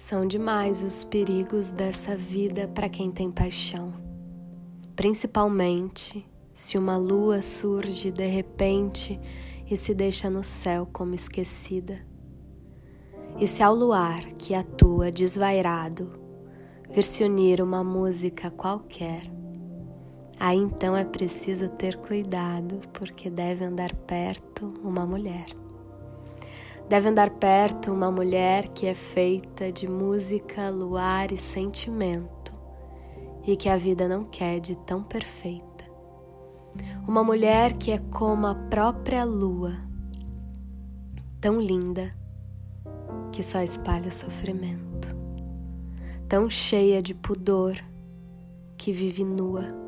São demais os perigos dessa vida para quem tem paixão, principalmente se uma lua surge de repente e se deixa no céu como esquecida. E se ao luar que atua desvairado vir se unir uma música qualquer, aí então é preciso ter cuidado, porque deve andar perto uma mulher. Deve andar perto uma mulher que é feita de música, luar e sentimento, e que a vida não quer de tão perfeita. Uma mulher que é como a própria lua, tão linda que só espalha sofrimento, tão cheia de pudor que vive nua